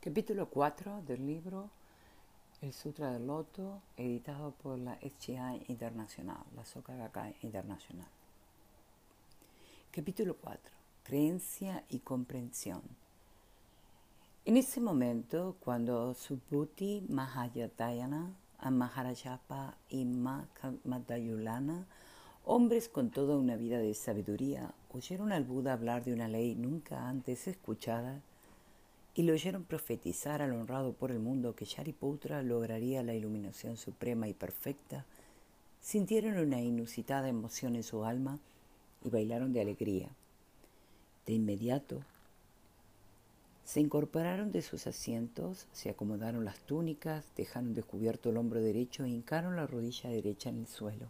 Capítulo 4 del libro El Sutra del Loto, editado por la HI Internacional, la Soka Gakkai Internacional. Capítulo 4. Creencia y comprensión. En ese momento, cuando Subhuti Mahayatayana, Maharajapa y Madayulana, hombres con toda una vida de sabiduría, oyeron al Buda hablar de una ley nunca antes escuchada, y le oyeron profetizar al honrado por el mundo que Shariputra lograría la iluminación suprema y perfecta, sintieron una inusitada emoción en su alma y bailaron de alegría. De inmediato, se incorporaron de sus asientos, se acomodaron las túnicas, dejaron descubierto el hombro derecho e hincaron la rodilla derecha en el suelo,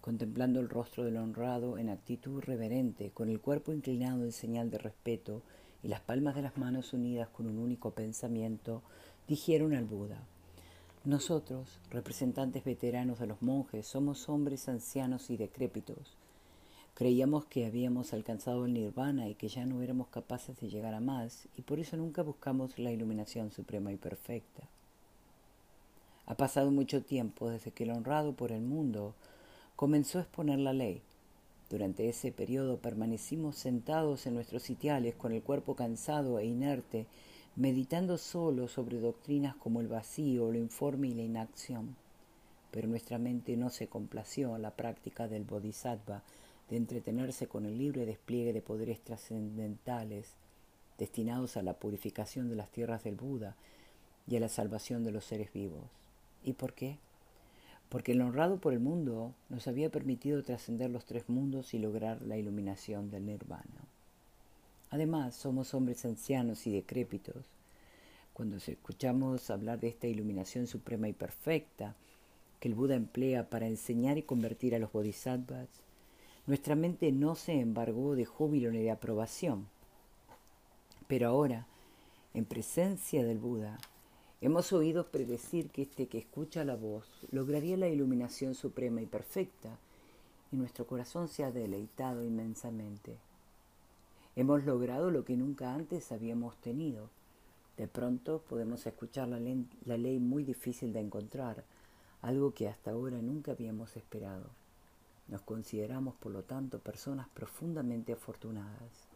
contemplando el rostro del honrado en actitud reverente, con el cuerpo inclinado en señal de respeto, y las palmas de las manos unidas con un único pensamiento, dijeron al Buda, nosotros, representantes veteranos de los monjes, somos hombres ancianos y decrépitos. Creíamos que habíamos alcanzado el nirvana y que ya no éramos capaces de llegar a más, y por eso nunca buscamos la iluminación suprema y perfecta. Ha pasado mucho tiempo desde que el honrado por el mundo comenzó a exponer la ley, durante ese periodo permanecimos sentados en nuestros sitiales con el cuerpo cansado e inerte, meditando solo sobre doctrinas como el vacío, lo informe y la inacción. Pero nuestra mente no se complació en la práctica del bodhisattva de entretenerse con el libre despliegue de poderes trascendentales destinados a la purificación de las tierras del Buda y a la salvación de los seres vivos. ¿Y por qué? Porque el honrado por el mundo nos había permitido trascender los tres mundos y lograr la iluminación del nirvana. Además, somos hombres ancianos y decrépitos. Cuando escuchamos hablar de esta iluminación suprema y perfecta que el Buda emplea para enseñar y convertir a los bodhisattvas, nuestra mente no se embargó de júbilo ni de aprobación. Pero ahora, en presencia del Buda, Hemos oído predecir que este que escucha la voz lograría la iluminación suprema y perfecta, y nuestro corazón se ha deleitado inmensamente. Hemos logrado lo que nunca antes habíamos tenido. De pronto podemos escuchar la ley, muy difícil de encontrar, algo que hasta ahora nunca habíamos esperado. Nos consideramos, por lo tanto, personas profundamente afortunadas.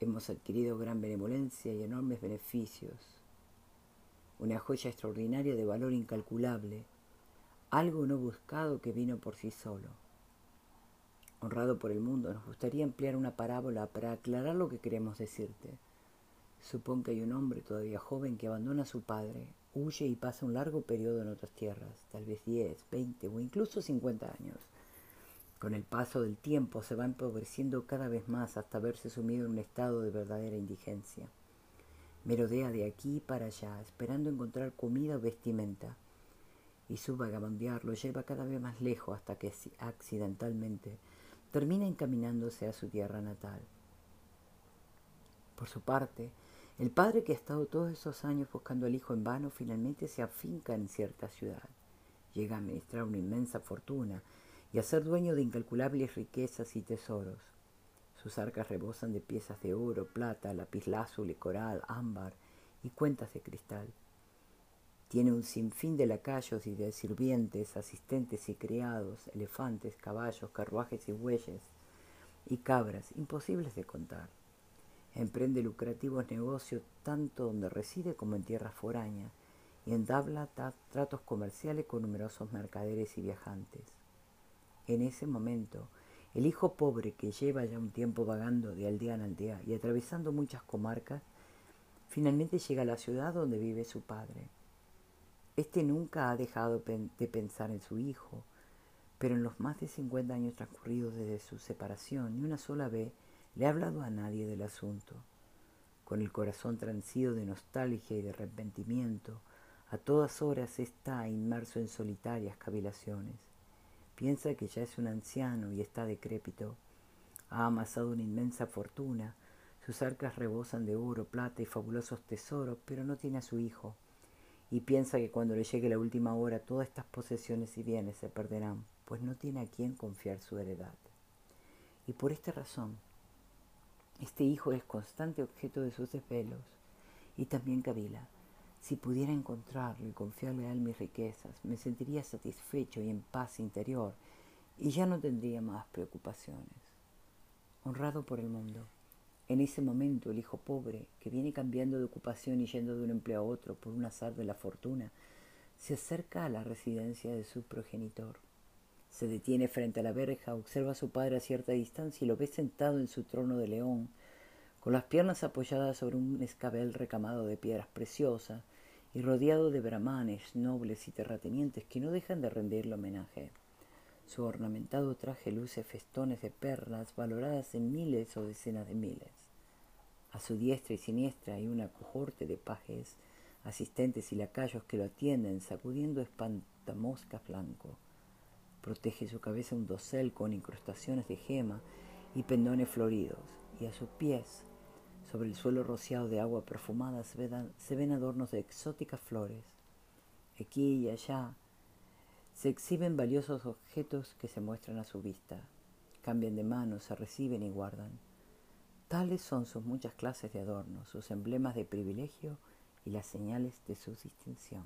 Hemos adquirido gran benevolencia y enormes beneficios una joya extraordinaria de valor incalculable, algo no buscado que vino por sí solo. Honrado por el mundo, nos gustaría emplear una parábola para aclarar lo que queremos decirte. Supón que hay un hombre todavía joven que abandona a su padre, huye y pasa un largo periodo en otras tierras, tal vez 10, 20 o incluso 50 años. Con el paso del tiempo se va empobreciendo cada vez más hasta verse sumido en un estado de verdadera indigencia. Merodea de aquí para allá, esperando encontrar comida o vestimenta, y su vagabundear lo lleva cada vez más lejos hasta que accidentalmente termina encaminándose a su tierra natal. Por su parte, el padre que ha estado todos esos años buscando al hijo en vano finalmente se afinca en cierta ciudad. Llega a administrar una inmensa fortuna y a ser dueño de incalculables riquezas y tesoros. Sus arcas rebosan de piezas de oro, plata, lapislázuli, coral, ámbar y cuentas de cristal. Tiene un sinfín de lacayos y de sirvientes, asistentes y criados, elefantes, caballos, carruajes y bueyes, y cabras, imposibles de contar. Emprende lucrativos negocios tanto donde reside como en tierras foráneas, y entabla tratos comerciales con numerosos mercaderes y viajantes. En ese momento, el hijo pobre que lleva ya un tiempo vagando de aldea en aldea y atravesando muchas comarcas, finalmente llega a la ciudad donde vive su padre. Este nunca ha dejado de pensar en su hijo, pero en los más de 50 años transcurridos desde su separación, ni una sola vez le ha hablado a nadie del asunto. Con el corazón transido de nostalgia y de arrepentimiento, a todas horas está inmerso en solitarias cavilaciones. Piensa que ya es un anciano y está decrépito. Ha amasado una inmensa fortuna. Sus arcas rebosan de oro, plata y fabulosos tesoros, pero no tiene a su hijo. Y piensa que cuando le llegue la última hora todas estas posesiones y bienes se perderán, pues no tiene a quién confiar su heredad. Y por esta razón, este hijo es constante objeto de sus desvelos. Y también Kabila. Si pudiera encontrarlo y confiarle a él mis riquezas, me sentiría satisfecho y en paz interior, y ya no tendría más preocupaciones. Honrado por el mundo. En ese momento el hijo pobre, que viene cambiando de ocupación y yendo de un empleo a otro por un azar de la fortuna, se acerca a la residencia de su progenitor. Se detiene frente a la verja, observa a su padre a cierta distancia y lo ve sentado en su trono de león, con las piernas apoyadas sobre un escabel recamado de piedras preciosas y rodeado de brahmanes, nobles y terratenientes que no dejan de rendirle homenaje. Su ornamentado traje luce festones de perlas valoradas en miles o decenas de miles. A su diestra y siniestra hay una cohorte de pajes, asistentes y lacayos que lo atienden sacudiendo espantamoscas blanco. Protege su cabeza un dosel con incrustaciones de gema y pendones floridos, y a sus pies, sobre el suelo rociado de agua perfumada, se ven, adornos de exóticas flores. Aquí y allá se exhiben valiosos objetos que se muestran a su vista, cambian de manos, se reciben y guardan. Tales son sus muchas clases de adornos, sus emblemas de privilegio y las señales de su distinción.